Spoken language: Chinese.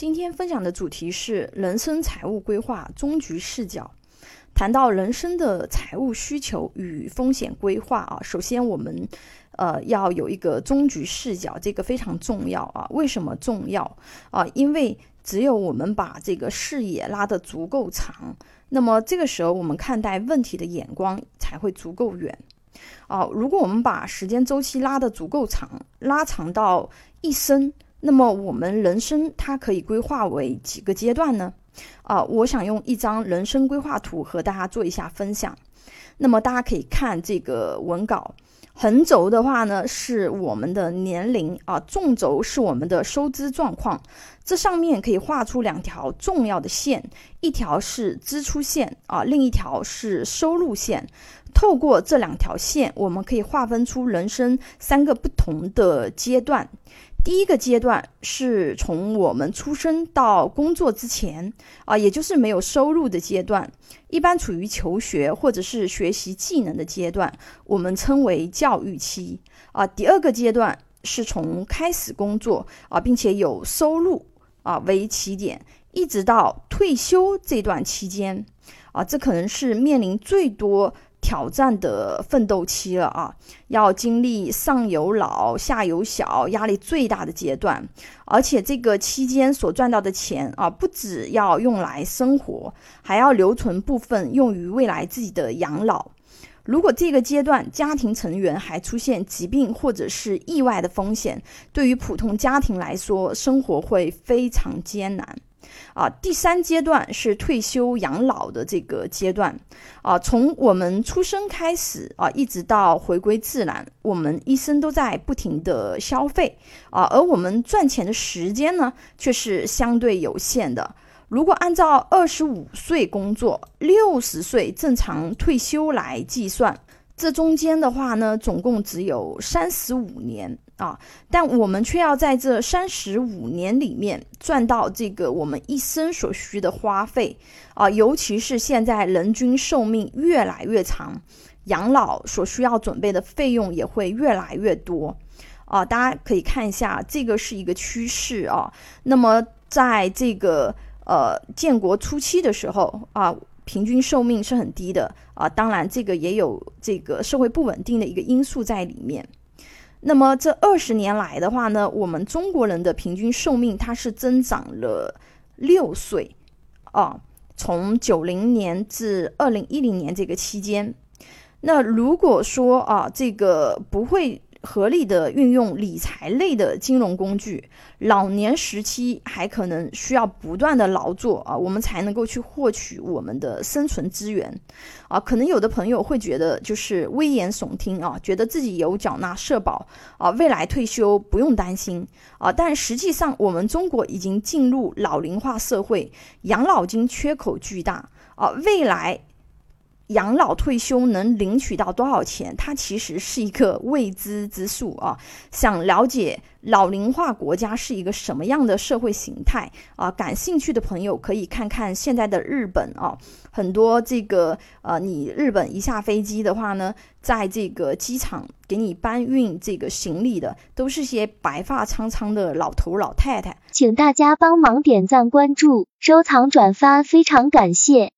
今天分享的主题是人生财务规划终局视角。谈到人生的财务需求与风险规划啊，首先我们呃要有一个终局视角，这个非常重要啊。为什么重要啊？因为只有我们把这个视野拉得足够长，那么这个时候我们看待问题的眼光才会足够远啊。如果我们把时间周期拉得足够长，拉长到一生。那么我们人生它可以规划为几个阶段呢？啊，我想用一张人生规划图和大家做一下分享。那么大家可以看这个文稿，横轴的话呢是我们的年龄啊，纵轴是我们的收支状况。这上面可以画出两条重要的线，一条是支出线啊，另一条是收入线。透过这两条线，我们可以划分出人生三个不同的阶段。第一个阶段是从我们出生到工作之前啊，也就是没有收入的阶段，一般处于求学或者是学习技能的阶段，我们称为教育期啊。第二个阶段是从开始工作啊，并且有收入啊为起点，一直到退休这段期间啊，这可能是面临最多。挑战的奋斗期了啊，要经历上有老下有小，压力最大的阶段，而且这个期间所赚到的钱啊，不只要用来生活，还要留存部分用于未来自己的养老。如果这个阶段家庭成员还出现疾病或者是意外的风险，对于普通家庭来说，生活会非常艰难。啊，第三阶段是退休养老的这个阶段，啊，从我们出生开始啊，一直到回归自然，我们一生都在不停的消费，啊，而我们赚钱的时间呢，却是相对有限的。如果按照二十五岁工作，六十岁正常退休来计算。这中间的话呢，总共只有三十五年啊，但我们却要在这三十五年里面赚到这个我们一生所需的花费啊，尤其是现在人均寿命越来越长，养老所需要准备的费用也会越来越多啊。大家可以看一下，这个是一个趋势啊。那么在这个呃建国初期的时候啊。平均寿命是很低的啊，当然这个也有这个社会不稳定的一个因素在里面。那么这二十年来的话呢，我们中国人的平均寿命它是增长了六岁啊，从九零年至二零一零年这个期间。那如果说啊，这个不会。合理的运用理财类的金融工具，老年时期还可能需要不断的劳作啊，我们才能够去获取我们的生存资源啊。可能有的朋友会觉得就是危言耸听啊，觉得自己有缴纳社保啊，未来退休不用担心啊。但实际上，我们中国已经进入老龄化社会，养老金缺口巨大啊，未来。养老退休能领取到多少钱？它其实是一个未知之数啊！想了解老龄化国家是一个什么样的社会形态啊？感兴趣的朋友可以看看现在的日本啊，很多这个呃，你日本一下飞机的话呢，在这个机场给你搬运这个行李的，都是些白发苍苍的老头老太太。请大家帮忙点赞、关注、收藏、转发，非常感谢。